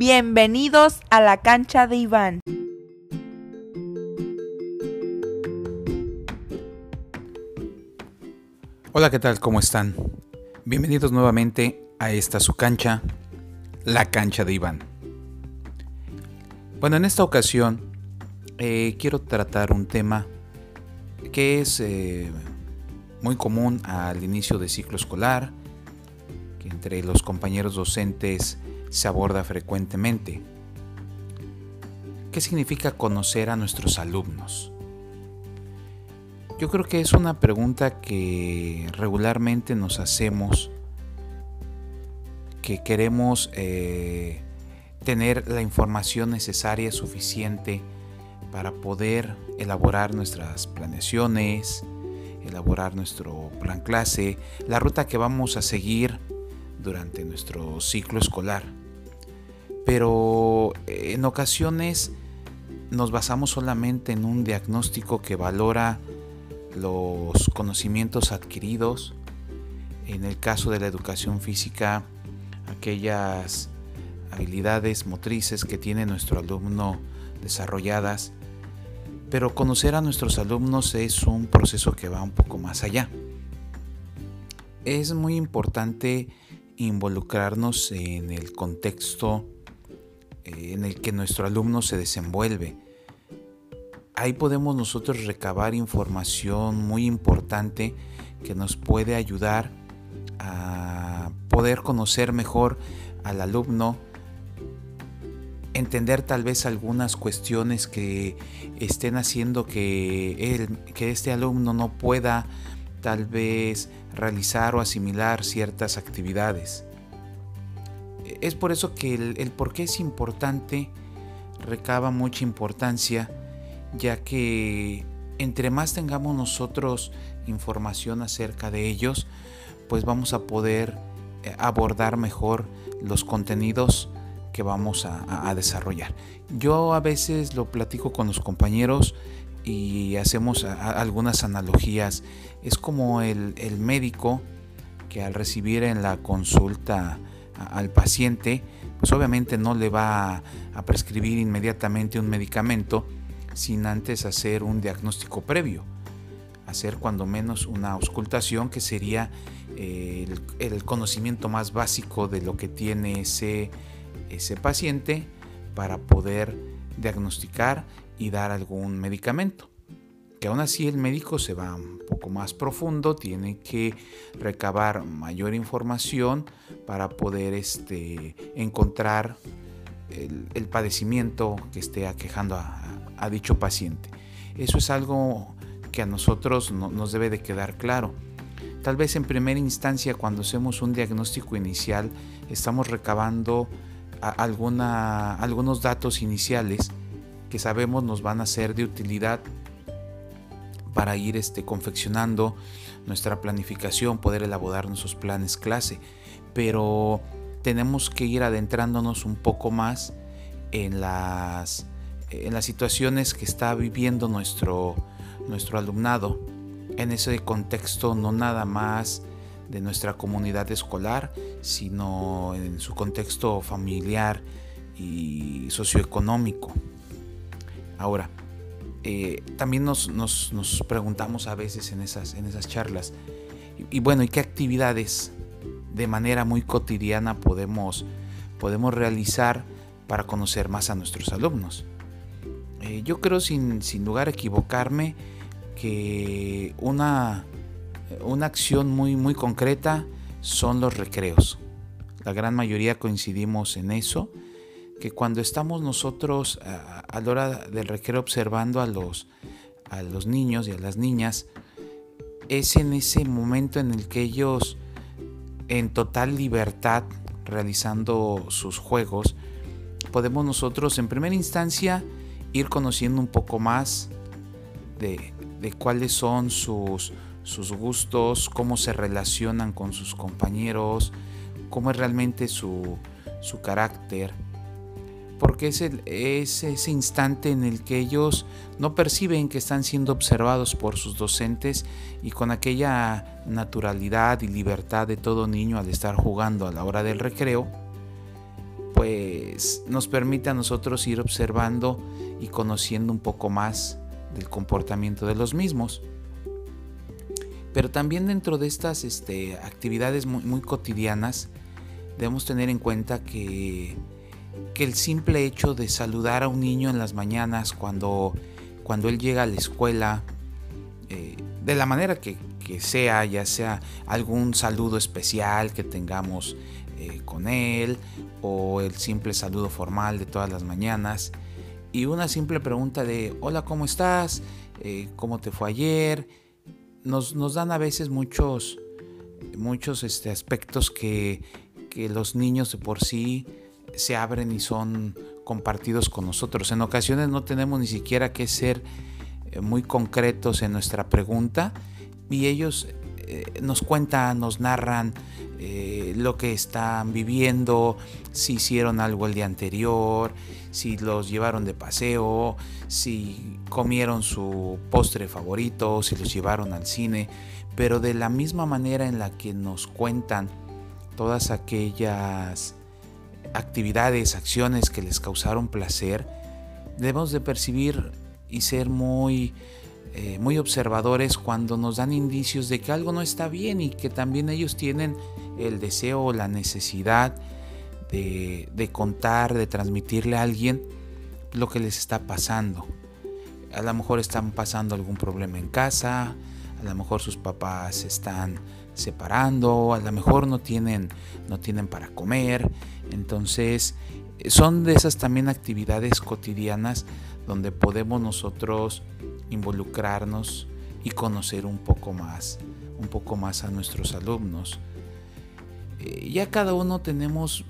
Bienvenidos a la cancha de Iván. Hola, ¿qué tal? ¿Cómo están? Bienvenidos nuevamente a esta su cancha, la cancha de Iván. Bueno, en esta ocasión eh, quiero tratar un tema que es eh, muy común al inicio de ciclo escolar, que entre los compañeros docentes se aborda frecuentemente. ¿Qué significa conocer a nuestros alumnos? Yo creo que es una pregunta que regularmente nos hacemos, que queremos eh, tener la información necesaria, suficiente, para poder elaborar nuestras planeaciones, elaborar nuestro plan clase, la ruta que vamos a seguir durante nuestro ciclo escolar. Pero eh, en ocasiones nos basamos solamente en un diagnóstico que valora los conocimientos adquiridos, en el caso de la educación física, aquellas habilidades motrices que tiene nuestro alumno desarrolladas, pero conocer a nuestros alumnos es un proceso que va un poco más allá. Es muy importante involucrarnos en el contexto eh, en el que nuestro alumno se desenvuelve. Ahí podemos nosotros recabar información muy importante que nos puede ayudar a poder conocer mejor al alumno, entender tal vez algunas cuestiones que estén haciendo que, que este alumno no pueda tal vez realizar o asimilar ciertas actividades. Es por eso que el, el por qué es importante recaba mucha importancia, ya que entre más tengamos nosotros información acerca de ellos, pues vamos a poder eh, abordar mejor los contenidos que vamos a, desarrollar. Yo a veces lo platico con los compañeros y hacemos algunas analogías. Es como el, médico que al recibir en la consulta al paciente, pues obviamente no le va a, prescribir inmediatamente un medicamento sin antes hacer un diagnóstico previo, hacer cuando menos una auscultación que sería el, el conocimiento más básico de lo que tiene ese ese paciente para poder diagnosticar y dar algún medicamento. Que aún así el médico se va un poco más profundo, tiene que recabar mayor información para poder este, encontrar el, padecimiento que esté aquejando a, dicho paciente. Eso es algo que a nosotros nos debe de quedar claro. Tal vez en primera instancia cuando hacemos un diagnóstico inicial estamos recabando alguna, algunos datos iniciales que sabemos nos van a ser de utilidad para ir este, confeccionando nuestra planificación, poder elaborar nuestros planes clase. Pero tenemos que ir adentrándonos un poco más en las, en las situaciones que está viviendo nuestro, nuestro alumnado. En ese contexto no nada más de nuestra comunidad escolar, sino en su contexto familiar y socioeconómico. Ahora, eh, también nos, preguntamos a veces en esas, en esas charlas, y, bueno, ¿y qué actividades de manera muy cotidiana podemos, podemos realizar para conocer más a nuestros alumnos? Eh, yo creo sin, sin lugar a equivocarme que una una acción muy, muy concreta son los recreos. La gran mayoría coincidimos en eso, que cuando estamos nosotros a, la hora del recreo observando a los, a los niños y a las niñas, es en ese momento en el que ellos en total libertad realizando sus juegos, podemos nosotros en primera instancia ir conociendo un poco más de, de cuáles son sus, sus gustos, cómo se relacionan con sus compañeros, cómo es realmente su, carácter. Porque es, es ese instante en el que ellos no perciben que están siendo observados por sus docentes y con aquella naturalidad y libertad de todo niño al estar jugando a la hora del recreo, pues nos permite a nosotros ir observando y conociendo un poco más del comportamiento de los mismos. Pero también dentro de estas este, actividades muy, cotidianas debemos tener en cuenta que, que, el simple hecho de saludar a un niño en las mañanas cuando, cuando él llega a la escuela, eh, de la manera que, que, sea, ya sea algún saludo especial que tengamos eh, con él o el simple saludo formal de todas las mañanas y una simple pregunta de hola, ¿cómo estás? Eh, ¿Cómo te fue ayer? Nos, nos, dan a veces muchos, muchos este, aspectos que, que los niños de por sí se abren y son compartidos con nosotros. En ocasiones no tenemos ni siquiera que ser eh, muy concretos en nuestra pregunta y ellos nos cuentan, nos narran eh, lo que están viviendo, si hicieron algo el día anterior, si los llevaron de paseo, si comieron su postre favorito, si los llevaron al cine, pero de la misma manera en la que nos cuentan todas aquellas actividades, acciones que les causaron placer, debemos de percibir y ser muy eh, muy observadores cuando nos dan indicios de que algo no está bien y que también ellos tienen el deseo o la necesidad de, contar, de transmitirle a alguien lo que les está pasando. A lo mejor están pasando algún problema en casa, a lo mejor sus papás se están separando, a lo mejor no tienen, no tienen para comer. Entonces, son de esas también actividades cotidianas donde podemos nosotros involucrarnos y conocer un poco más, un poco más a nuestros alumnos. Eh, ya cada uno tenemos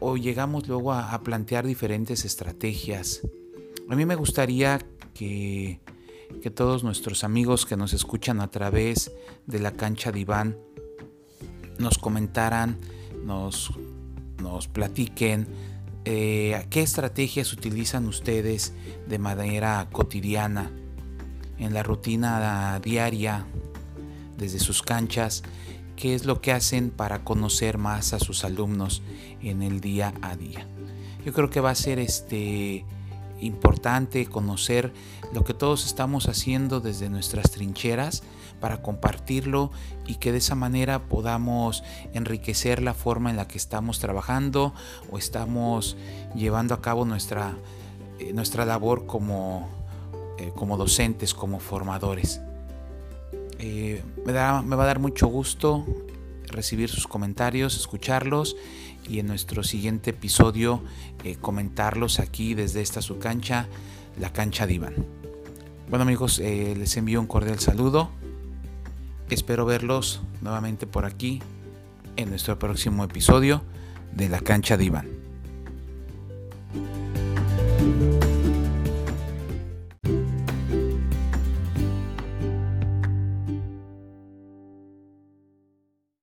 o llegamos luego a, plantear diferentes estrategias. A mí me gustaría que, que todos nuestros amigos que nos escuchan a través de la cancha de Iván nos comentaran, nos, nos platiquen eh, qué estrategias utilizan ustedes de manera cotidiana en la rutina diaria desde sus canchas, qué es lo que hacen para conocer más a sus alumnos en el día a día. Yo creo que va a ser este importante conocer lo que todos estamos haciendo desde nuestras trincheras para compartirlo y que de esa manera podamos enriquecer la forma en la que estamos trabajando o estamos llevando a cabo nuestra, eh, nuestra labor como, eh, como docentes, como formadores. Eh, me, me va a dar mucho gusto recibir sus comentarios, escucharlos y en nuestro siguiente episodio comentarlos aquí desde esta su cancha, la cancha de Iván. Bueno amigos, les envío un cordial saludo. Espero verlos nuevamente por aquí en nuestro próximo episodio de La cancha de Iván.